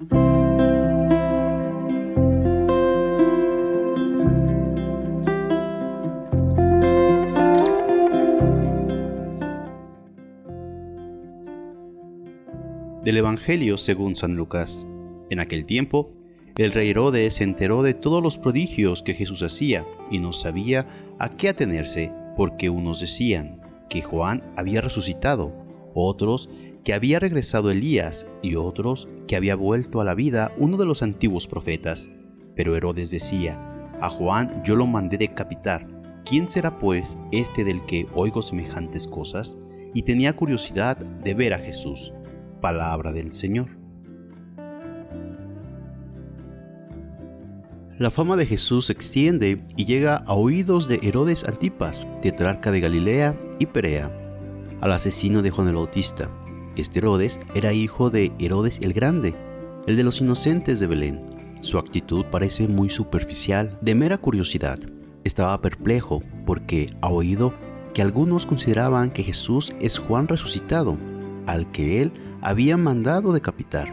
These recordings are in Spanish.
Del Evangelio según San Lucas. En aquel tiempo, el rey Herodes se enteró de todos los prodigios que Jesús hacía y no sabía a qué atenerse, porque unos decían que Juan había resucitado, otros que había regresado Elías y otros que había vuelto a la vida uno de los antiguos profetas. Pero Herodes decía, a Juan yo lo mandé decapitar. ¿Quién será pues este del que oigo semejantes cosas? Y tenía curiosidad de ver a Jesús. Palabra del Señor. La fama de Jesús se extiende y llega a oídos de Herodes Antipas, tetrarca de Galilea y Perea, al asesino de Juan el Bautista. Este Herodes era hijo de Herodes el Grande, el de los inocentes de Belén. Su actitud parece muy superficial, de mera curiosidad. Estaba perplejo porque ha oído que algunos consideraban que Jesús es Juan resucitado, al que él había mandado decapitar.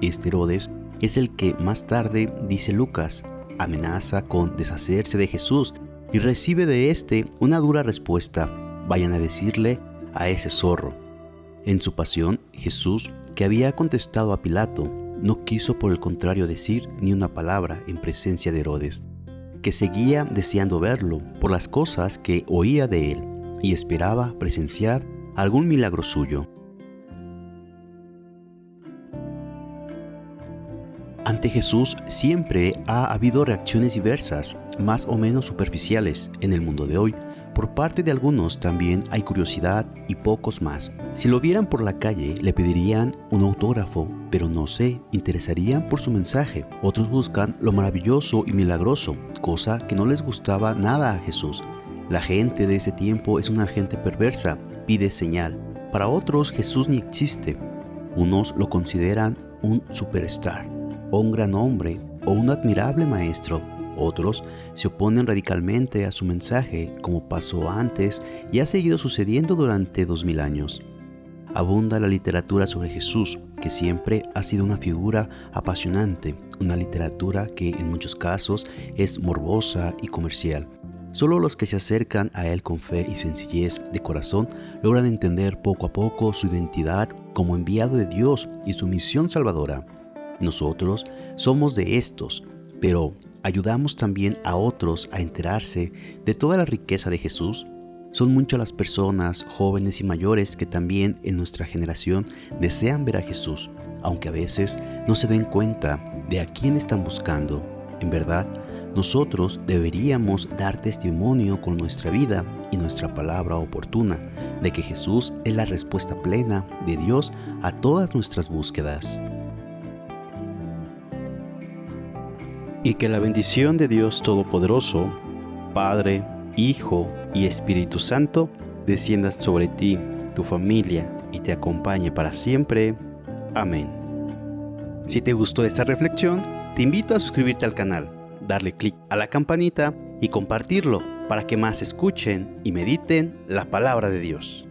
Este Herodes es el que más tarde, dice Lucas, amenaza con deshacerse de Jesús y recibe de éste una dura respuesta. Vayan a decirle a ese zorro. En su pasión, Jesús, que había contestado a Pilato, no quiso por el contrario decir ni una palabra en presencia de Herodes, que seguía deseando verlo por las cosas que oía de él y esperaba presenciar algún milagro suyo. Ante Jesús siempre ha habido reacciones diversas, más o menos superficiales, en el mundo de hoy. Por parte de algunos también hay curiosidad y pocos más. Si lo vieran por la calle, le pedirían un autógrafo, pero no se interesarían por su mensaje. Otros buscan lo maravilloso y milagroso, cosa que no les gustaba nada a Jesús. La gente de ese tiempo es una gente perversa, pide señal. Para otros Jesús ni existe. Unos lo consideran un superstar o un gran hombre o un admirable maestro. Otros se oponen radicalmente a su mensaje, como pasó antes y ha seguido sucediendo durante dos mil años. Abunda la literatura sobre Jesús, que siempre ha sido una figura apasionante, una literatura que en muchos casos es morbosa y comercial. Solo los que se acercan a Él con fe y sencillez de corazón logran entender poco a poco su identidad como enviado de Dios y su misión salvadora. Nosotros somos de estos, pero ¿ayudamos también a otros a enterarse de toda la riqueza de Jesús? Son muchas las personas, jóvenes y mayores, que también en nuestra generación desean ver a Jesús, aunque a veces no se den cuenta de a quién están buscando. En verdad, nosotros deberíamos dar testimonio con nuestra vida y nuestra palabra oportuna de que Jesús es la respuesta plena de Dios a todas nuestras búsquedas. Y que la bendición de Dios Todopoderoso, Padre, Hijo y Espíritu Santo, descienda sobre ti, tu familia y te acompañe para siempre. Amén. Si te gustó esta reflexión, te invito a suscribirte al canal, darle clic a la campanita y compartirlo para que más escuchen y mediten la palabra de Dios.